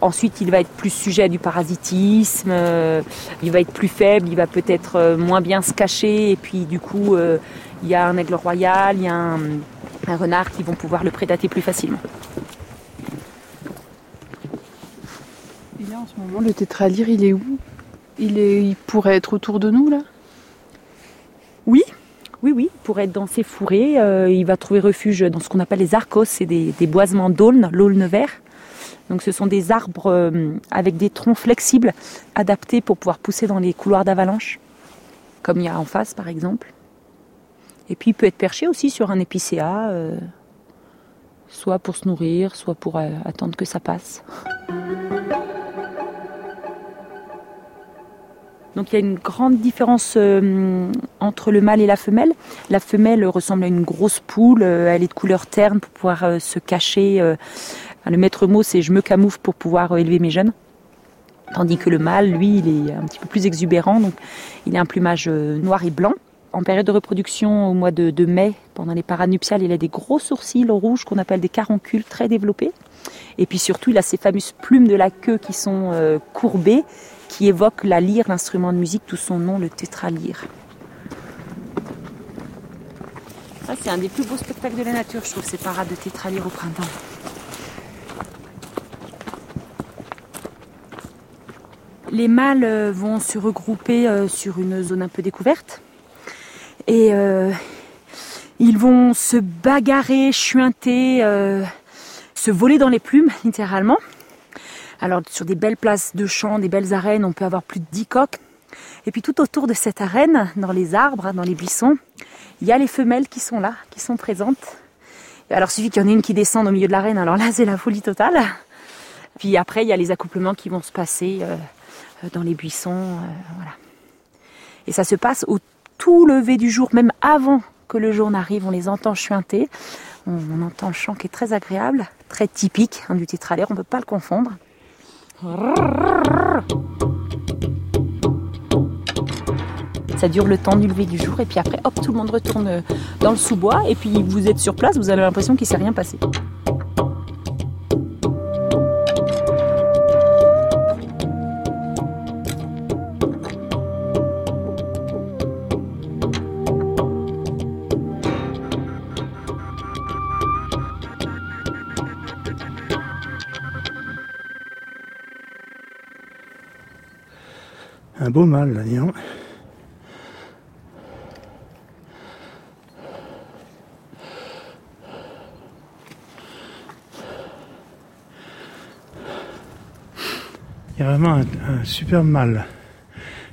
ensuite il va être plus sujet à du parasitisme, euh, il va être plus faible, il va peut-être euh, moins bien se cacher, et puis du coup il y a un aigle royal, il y a un, un renard qui vont pouvoir le prédater plus facilement. Et là en ce moment, le tétralyre, il est où? Il, est... il pourrait être autour de nous là? Oui, oui, oui, pour être dans ces fourrés, euh, il va trouver refuge dans ce qu'on appelle les arcos, c'est des, boisements d'aulne, l'aulne vert. Donc ce sont des arbres euh, avec des troncs flexibles adaptés pour pouvoir pousser dans les couloirs d'avalanche, comme il y a en face par exemple. Et puis il peut être perché aussi sur un épicéa, euh, soit pour se nourrir, soit pour attendre que ça passe. Donc il y a une grande différence euh, entre le mâle et la femelle. La femelle ressemble à une grosse poule, euh, elle est de couleur terne pour pouvoir euh, se cacher. le maître mot c'est je me camoufle pour pouvoir élever mes jeunes. Tandis que le mâle, lui, il est un petit peu plus exubérant, donc il a un plumage noir et blanc. En période de reproduction, au mois de, de mai, pendant les paranuptiales, il a des gros sourcils rouges qu'on appelle des caroncules très développés. Et puis surtout, il a ces fameuses plumes de la queue qui sont courbées, qui évoquent la lyre, l'instrument de musique, tout son nom, le tétralyre. Ça, c'est un des plus beaux spectacles de la nature, je trouve, ces parades de tétralyre au printemps. Les mâles euh, vont se regrouper euh, sur une zone un peu découverte et ils vont se bagarrer, chuinter, se voler dans les plumes, littéralement. Alors sur des belles places de champs, des belles arènes, on peut avoir plus de 10 coques. Et puis tout autour de cette arène, dans les arbres, hein, dans les buissons, il y a les femelles qui sont là, qui sont présentes. Alors il suffit qu'il y en ait une qui descende au milieu de l'arène, alors là c'est la folie totale. Puis après il y a les accouplements qui vont se passer euh, euh, dans les buissons, euh, voilà. Et ça se passe au tout lever du jour, même avant que le jour n'arrive, on les entend chuinter. On, entend le chant qui est très agréable, très typique hein, du tétralaire, on ne peut pas le confondre. Ça dure le temps du lever du jour et puis après, hop, tout le monde retourne dans le sous-bois et puis vous êtes sur place, vous avez l'impression qu'il ne s'est rien passé. Un beau mal là. Il y a vraiment un, super mâle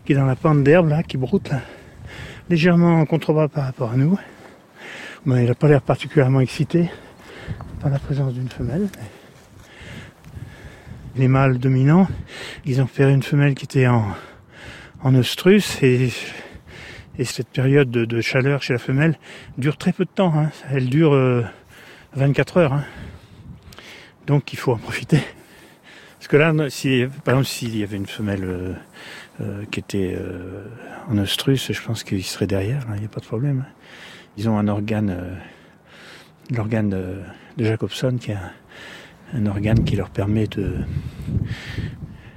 qui est dans la pente d'herbe là, qui broute légèrement en contrebas par rapport à nous. Il n'a pas l'air particulièrement excité par la présence d'une femelle. Les mâles dominants, ils ont fait une femelle qui était en, en et, cette période de, chaleur chez la femelle dure très peu de temps. Hein. Elle dure 24 euh, heures. Hein. Donc il faut en profiter. Parce que là, par exemple, s'il y avait une femelle euh, euh, qui était en oestrus, je pense qu'il serait derrière, il n'y a pas de problème. Hein. Ils ont un organe, l'organe de, Jacobson, qui est un organe qui leur permet de,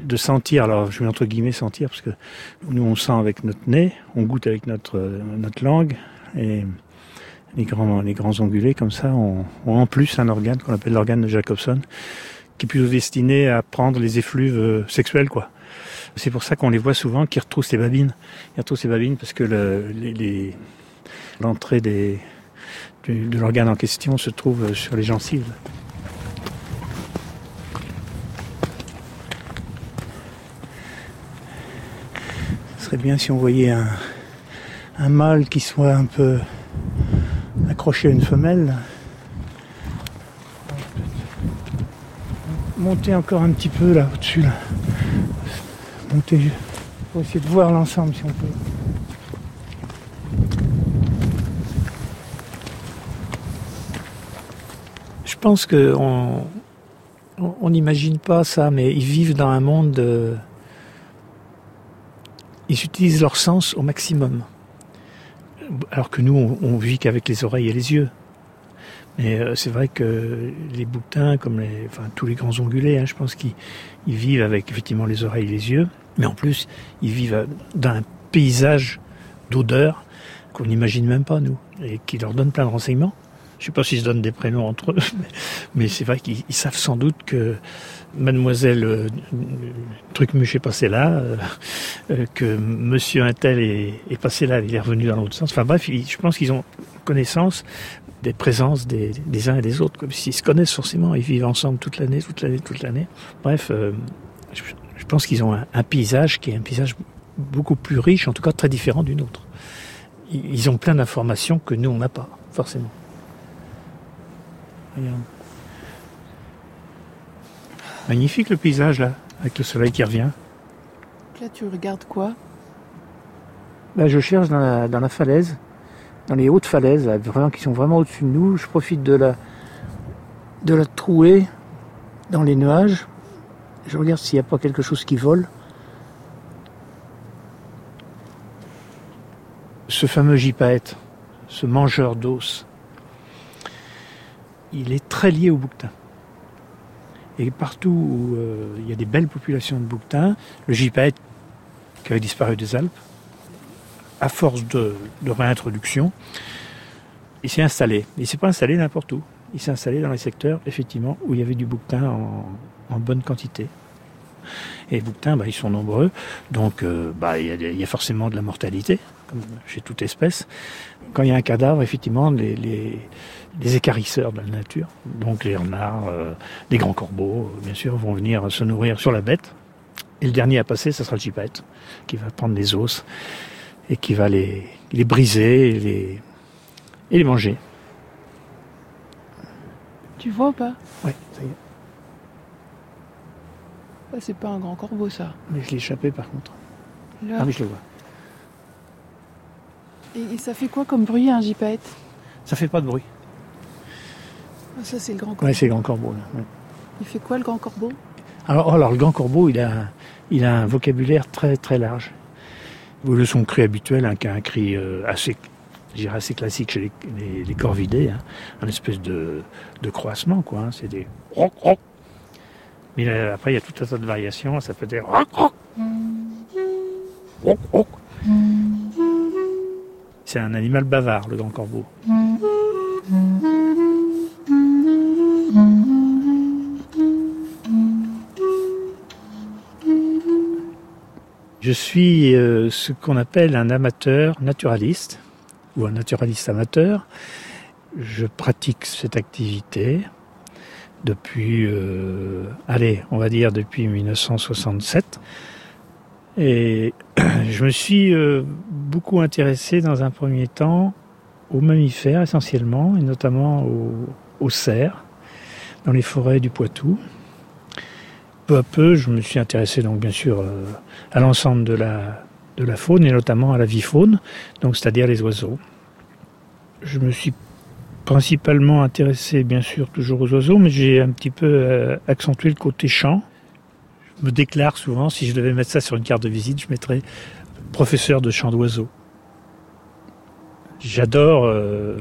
de sentir, alors je mets entre guillemets sentir, parce que nous on sent avec notre nez, on goûte avec notre, notre langue, et les grands, les grands ongulés comme ça ont, en plus un organe qu'on appelle l'organe de Jacobson, qui est plutôt destiné à prendre les effluves euh, sexuels, quoi. C'est pour ça qu'on les voit souvent qui retroussent les babines. Ils retroussent les babines parce que l'entrée des, de l'organe en question se trouve sur les gencives. Serait bien si on voyait un, mâle qui soit un peu accroché à une femelle. Monter encore un petit peu là au-dessus là. Monter pour essayer de voir l'ensemble si on peut. Je pense qu'on on n'imagine pas ça, mais ils vivent dans un monde de, ils utilisent leur sens au maximum. Alors que nous, on, vit qu'avec les oreilles et les yeux. Mais euh, c'est vrai que les boutins, comme tous les grands ongulés, hein, je pense qu'ils vivent avec effectivement les oreilles et les yeux. Mais en plus, ils vivent dans un paysage d'odeurs qu'on n'imagine même pas, nous, et qui leur donne plein de renseignements. Je ne sais pas s'ils se donnent des prénoms entre eux, *laughs* mais c'est vrai qu'ils savent sans doute que mademoiselle euh, Trucmuche est passée là, euh, euh, que monsieur Intel est, est, passé là, il est revenu dans l'autre sens. Enfin bref, je pense qu'ils ont connaissance des présences des, uns et des autres, comme s'ils se connaissent forcément, ils vivent ensemble toute l'année, toute l'année, toute l'année. Bref, je, pense qu'ils ont un, paysage qui est un paysage beaucoup plus riche, en tout cas très différent du nôtre. Ils, ont plein d'informations que nous, on n'a pas, forcément. Magnifique le paysage là, avec le soleil qui revient. Là tu regardes quoi? Je cherche dans la, dans la falaise, dans les hautes falaises, là, vraiment, qui sont vraiment au-dessus de nous. Je profite de la, de la trouée dans les nuages. Je regarde s'il n'y a pas quelque chose qui vole. Ce fameux gypaète, ce mangeur d'os, il est très lié au bouquetin. Et partout où euh, il y a des belles populations de bouquetins, le gypaète qui avait disparu des Alpes, à force de, réintroduction, il s'est installé. Il ne s'est pas installé n'importe où. Il s'est installé dans les secteurs, effectivement, où il y avait du bouquetin en, bonne quantité. Et les bouquetins, bah, ils sont nombreux, donc euh, bah, il y a forcément de la mortalité, comme chez toute espèce. Quand il y a un cadavre, effectivement, les, les, les écarisseurs de la nature, donc les renards, euh, les grands corbeaux, bien sûr, vont venir se nourrir sur la bête. Et le dernier à passer, ça sera le gypaète, qui va prendre les os et qui va les, les briser et les, et les manger. Tu vois ou pas? Ouais, ça y est. Ah, C'est pas un grand corbeau ça. Mais je l'ai échappé par contre. Là. Ah oui, je le vois. Et, et ça fait quoi comme bruit un gypaète Ça fait pas de bruit. Ah, Ça c'est le grand corbeau. Ouais, c'est le grand corbeau. Là. ouais. Il fait quoi le grand corbeau? Alors, alors, le grand corbeau, il a, un- il a un vocabulaire très très large. Le son cri habituel, hein, qui est un cri euh, assez, dirais assez classique chez les, les, les corvidés, hein, un espèce de, de croissement, quoi. hein, c'est des. Mais là, après, il y a tout un tas de variations. Ça peut être C'est un animal bavard, le grand corbeau. Je suis euh, ce qu'on appelle un amateur naturaliste ou un naturaliste amateur. Je pratique cette activité depuis, euh, allez, on va dire depuis 1967. Et *clears throat* je me suis euh, beaucoup intéressé dans un premier temps aux mammifères essentiellement, et notamment aux, cerfs dans les forêts du Poitou. Peu à peu, je me suis intéressé donc bien sûr euh, à l'ensemble de la, de la faune et notamment à la vie faune, donc c'est-à-dire les oiseaux. Je me suis principalement intéressé bien sûr toujours aux oiseaux, mais j'ai un petit peu euh, accentué le côté chant. Me déclare souvent, si je devais mettre ça sur une carte de visite, je mettrais professeur de chant d'oiseaux. J'adore euh,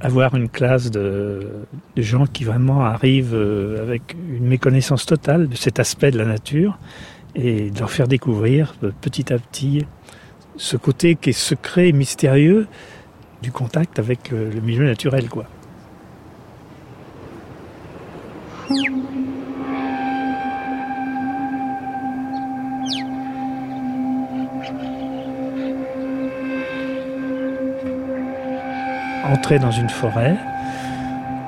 avoir une classe de, gens qui vraiment arrivent euh, avec une méconnaissance totale de cet aspect de la nature et de leur faire découvrir euh, petit à petit ce côté qui est secret et mystérieux du contact avec le milieu naturel quoi. Entrer dans une forêt,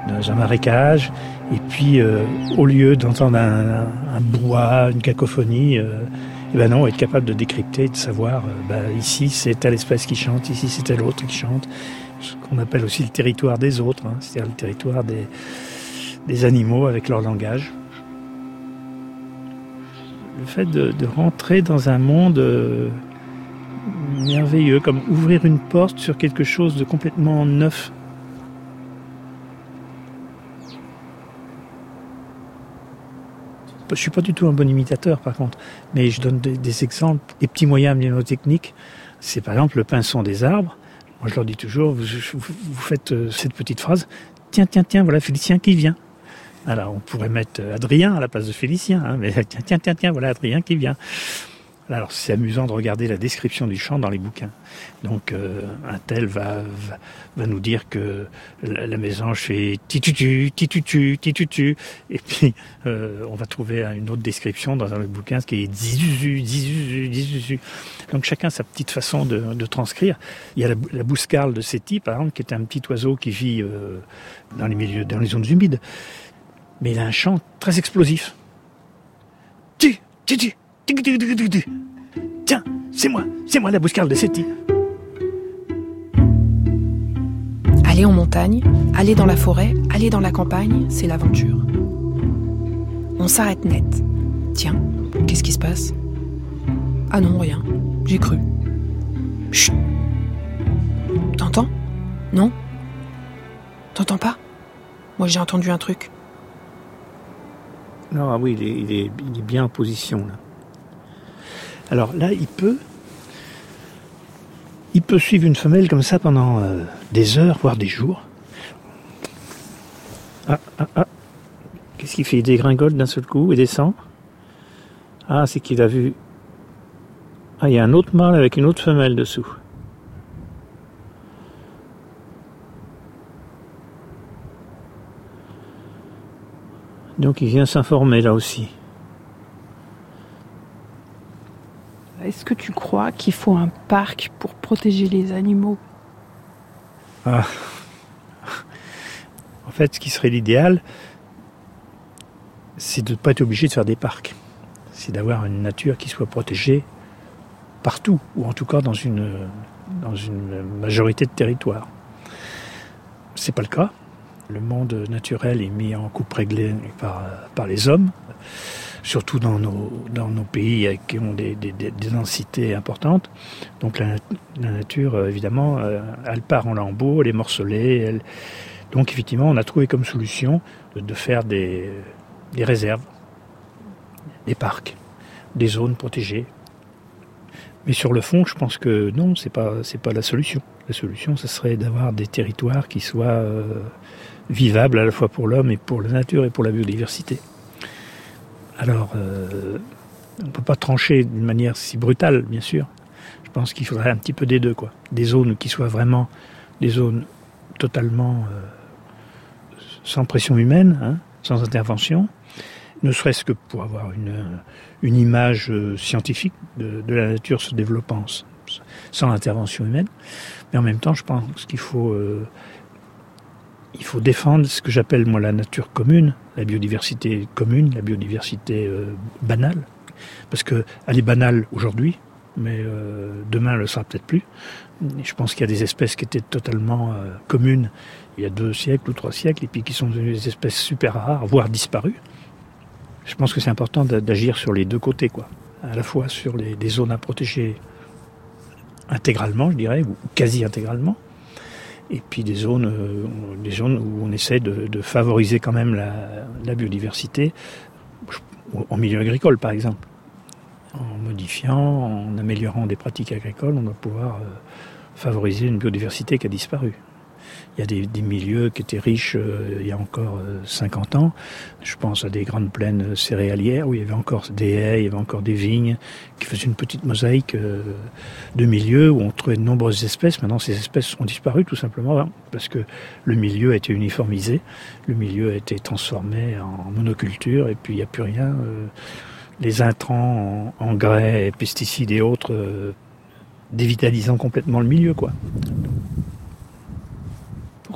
dans un marécage, et puis euh, au lieu d'entendre un, bois, une cacophonie, euh, eh ben non, être capable de décrypter, de savoir, euh, bah, ici c'est telle espèce qui chante, ici c'est telle autre qui chante, ce qu'on appelle aussi le territoire des autres, hein, c'est-à-dire le territoire des, des animaux avec leur langage. Le fait de, rentrer dans un monde merveilleux, comme ouvrir une porte sur quelque chose de complètement neuf. Je suis pas du tout un bon imitateur par contre, mais je donne des, exemples, des petits moyens mnémotechniques. C'est par exemple le pinson des arbres. Moi je leur dis toujours, vous faites euh, cette petite phrase, tiens, tiens, tiens, voilà Félicien qui vient. Alors on pourrait mettre euh, Adrien à la place de Félicien, hein, mais *laughs* tiens, tiens, tiens, tiens, voilà Adrien qui vient. Alors c'est amusant de regarder la description du chant dans les bouquins. Donc euh, un tel va, va, nous dire que la, la mésange fait titutu, titutu, titutu. Et puis euh, on va trouver une autre description dans un autre bouquin, ce qui est zizuzu, zizuzu, zizuzu. Donc chacun sa petite façon de, transcrire. Il y a la, la bouscarle de Séti, par exemple, qui est un petit oiseau qui vit euh, dans les milieux, dans les zones humides. Mais il a un chant très explosif. Tu, tu, tu, Tiens, c'est moi, c'est moi la bouscarle de Séti. Aller en montagne, aller dans la forêt, aller dans la campagne, c'est l'aventure. On s'arrête net. Tiens, qu'est-ce qui se passe? Ah non, rien. J'ai cru. Chut T'entends? Non? T'entends pas? Moi j'ai entendu un truc. Non, ah oui, il est, il, est, il est bien en position là. Alors là, il peut, il peut suivre une femelle comme ça pendant euh, des heures, voire des jours. Ah, ah, ah. Qu'est-ce qu'il fait? Il dégringole d'un seul coup et descend. Ah, c'est qu'il a vu. Ah, il y a un autre mâle avec une autre femelle dessous. Donc il vient s'informer là aussi. Est-ce que tu crois qu'il faut un parc pour protéger les animaux? Ah. En fait, ce qui serait l'idéal, c'est de ne pas être obligé de faire des parcs. C'est d'avoir une nature qui soit protégée partout, ou en tout cas dans une, majorité de territoires. C'est pas le cas. Le monde naturel est mis en coupe réglée par les hommes, surtout dans nos, pays qui ont des, densités importantes. Donc la, nature, euh, évidemment, euh, elle part en lambeaux, elle est morcelée. Donc effectivement, on a trouvé comme solution de, faire des, réserves, des parcs, des zones protégées. Mais sur le fond, je pense que non, c'est pas pas la solution. La solution, ce serait d'avoir des territoires qui soient euh, vivables à la fois pour l'homme et pour la nature et pour la biodiversité. Alors, euh, on ne peut pas trancher d'une manière si brutale, bien sûr. Je pense qu'il faudrait un petit peu des deux, quoi. Des zones qui soient vraiment des zones totalement euh, sans pression humaine, hein, sans intervention, ne serait-ce que pour avoir une, image euh, scientifique de, la nature se développant sans intervention humaine. Mais en même temps, je pense qu'il faut, il faut défendre ce que j'appelle moi la nature commune, la biodiversité commune, la biodiversité euh, banale, parce que elle est banale aujourd'hui, mais euh, demain elle le sera peut-être plus. Je pense qu'il y a des espèces qui étaient totalement euh, communes il y a deux siècles ou trois siècles, et puis qui sont devenues des espèces super rares, voire disparues. Je pense que c'est important d'agir sur les deux côtés, quoi. À la fois sur les, des zones à protéger intégralement, je dirais, ou quasi intégralement, et puis des zones, euh, des zones où on essaie de, favoriser quand même la, la, biodiversité, en milieu agricole par exemple. En modifiant, en améliorant des pratiques agricoles, on va pouvoir euh, favoriser une biodiversité qui a disparu. Il y a des, milieux qui étaient riches euh, il y a encore euh, 50 ans. Je pense à des grandes plaines céréalières où il y avait encore des haies, il y avait encore des vignes qui faisaient une petite mosaïque euh, de milieux où on trouvait de nombreuses espèces. Maintenant, ces espèces ont disparu tout simplement hein, parce que le milieu a été uniformisé, le milieu a été transformé en monoculture et puis il n'y a plus rien. Euh, les intrants, engrais, pesticides et autres euh, dévitalisant complètement le milieu, quoi.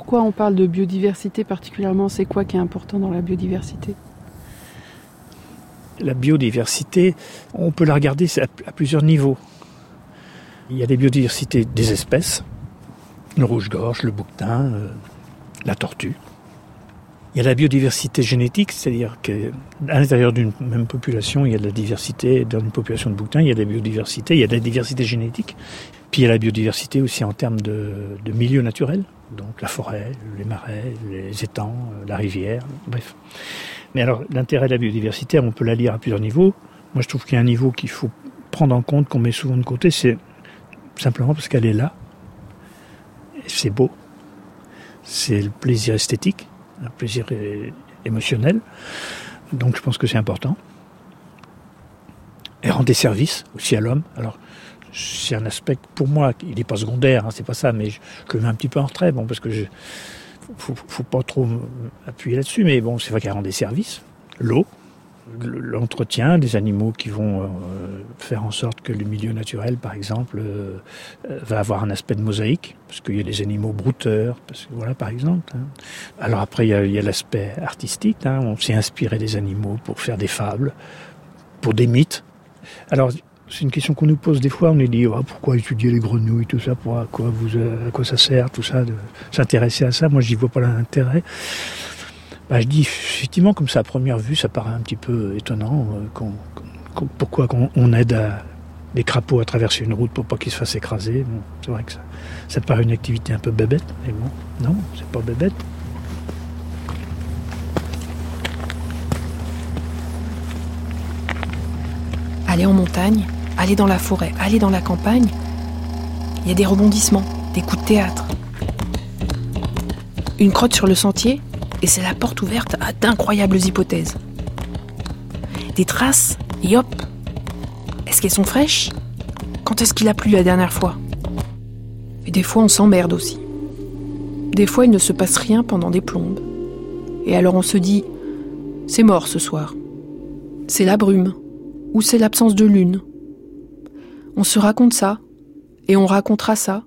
Pourquoi on parle de biodiversité particulièrement C'est quoi qui est important dans la biodiversité? La biodiversité, on peut la regarder à plusieurs niveaux. Il y a des biodiversités des espèces, le rouge-gorge, le bouquetin, euh, la tortue. Il y a la biodiversité génétique, c'est-à-dire qu'à l'intérieur d'une même population, il y a de la diversité. Dans une population de bouquetins, il y a de la biodiversité, il y a de la diversité génétique. Puis il y a la biodiversité aussi en termes de, de milieu naturel, donc la forêt, les marais, les étangs, la rivière, bref. Mais alors l'intérêt de la biodiversité, on peut la lire à plusieurs niveaux. Moi je trouve qu'il y a un niveau qu'il faut prendre en compte, qu'on met souvent de côté, c'est simplement parce qu'elle est là. C'est beau. C'est le plaisir esthétique, un plaisir émotionnel. Donc je pense que c'est important. Et rendre des services aussi à l'homme. C'est un aspect pour moi, il n'est pas secondaire, hein, c'est pas ça, mais je, je, mets un petit peu en retrait, bon, parce que je, faut, pas trop appuyer là-dessus, mais bon, c'est vrai qu'elle rend des services, l'eau, l'entretien des animaux qui vont euh, faire en sorte que le milieu naturel, par exemple, euh, va avoir un aspect de mosaïque, parce qu'il y a des animaux brouteurs, parce que voilà, par exemple. Hein. Alors après, il y a, a l'aspect artistique. Hein, on s'est inspiré des animaux pour faire des fables, pour des mythes. Alors c'est une question qu'on nous pose des fois. On nous dit oh, pourquoi étudier les grenouilles, tout ça, pour à quoi vous, à ça sert, tout ça, de s'intéresser à ça. Moi, j'y vois pas l'intérêt. Bah, je dis effectivement, comme ça à première vue, ça paraît un petit peu étonnant. Euh, pourquoi on aide à, des crapauds à traverser une route pour pas qu'ils se fassent écraser. c'est vrai que ça, ça paraît une activité un peu bébête, mais bon, non, c'est pas bébête. Aller en montagne, aller dans la forêt, aller dans la campagne, il y a des rebondissements, des coups de théâtre. Une crotte sur le sentier, et c'est la porte ouverte à d'incroyables hypothèses. Des traces, et hop Est-ce qu'elles sont fraîches? Quand est-ce qu'il a plu la dernière fois? Et des fois on s'emmerde aussi. Des fois il ne se passe rien pendant des plombes. Et alors on se dit, c'est mort ce soir. C'est la brume, ou c'est l'absence de lune. On se raconte ça, et on racontera ça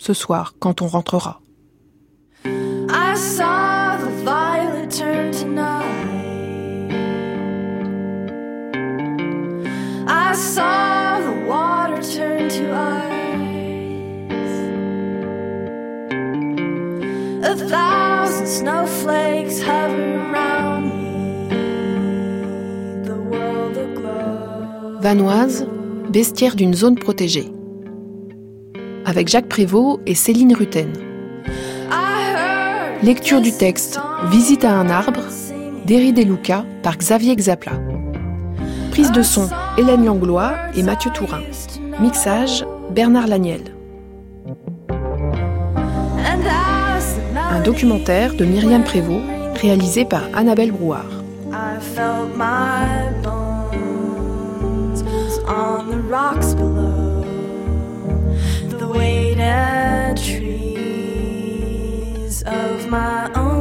ce soir quand on rentrera. I saw the violet turn to night. I saw the water turn to ice. A thousand snowflakes hover around Vanoise, bestiaire d'une zone protégée avec Jacques Prévost et Céline Rutten. Lecture du texte Visite à un arbre d'Eri Deluca par Xavier Xapla. Prise de son Hélène Langlois et Mathieu Tourin. Mixage Bernard Laniel. Un documentaire de Myriam Prévost réalisé par Annabelle Brouard. Weighted trees of my own.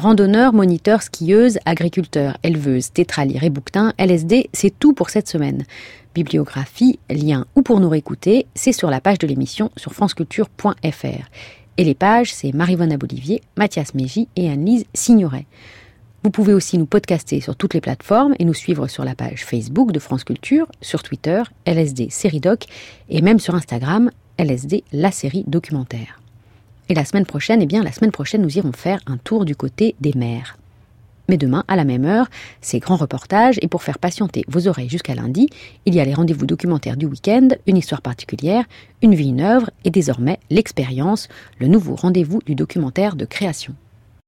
Randonneurs, moniteurs, skieuses, agriculteurs, éleveuses, tétraliers et LSD, c'est tout pour cette semaine. Bibliographie, lien ou pour nous réécouter, c'est sur la page de l'émission sur franceculture.fr. Et les pages, c'est Marivonne Abolivier, Mathias Mégy et Anne-Lise Signoret. Vous pouvez aussi nous podcaster sur toutes les plateformes et nous suivre sur la page Facebook de France Culture, sur Twitter, LSD Série Doc et même sur Instagram, LSD La Série Documentaire. Et la semaine prochaine, eh bien, la semaine prochaine, nous irons faire un tour du côté des mers. Mais demain, à la même heure, c'est grand reportage et pour faire patienter vos oreilles jusqu'à lundi, il y a les rendez-vous documentaires du week-end, une histoire particulière, une vie, une œuvre et désormais l'expérience, le nouveau rendez-vous du documentaire de création.